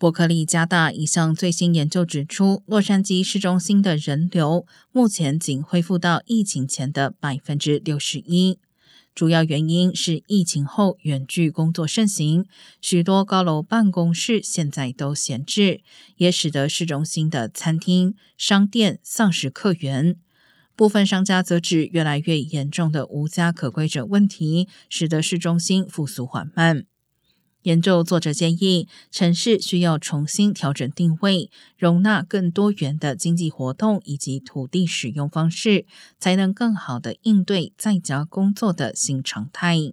伯克利加大一项最新研究指出，洛杉矶市中心的人流目前仅恢复到疫情前的百分之六十一。主要原因是疫情后远距工作盛行，许多高楼办公室现在都闲置，也使得市中心的餐厅、商店丧失客源。部分商家则指，越来越严重的无家可归者问题，使得市中心复苏缓慢。研究作者建议，城市需要重新调整定位，容纳更多元的经济活动以及土地使用方式，才能更好的应对在家工作的新常态。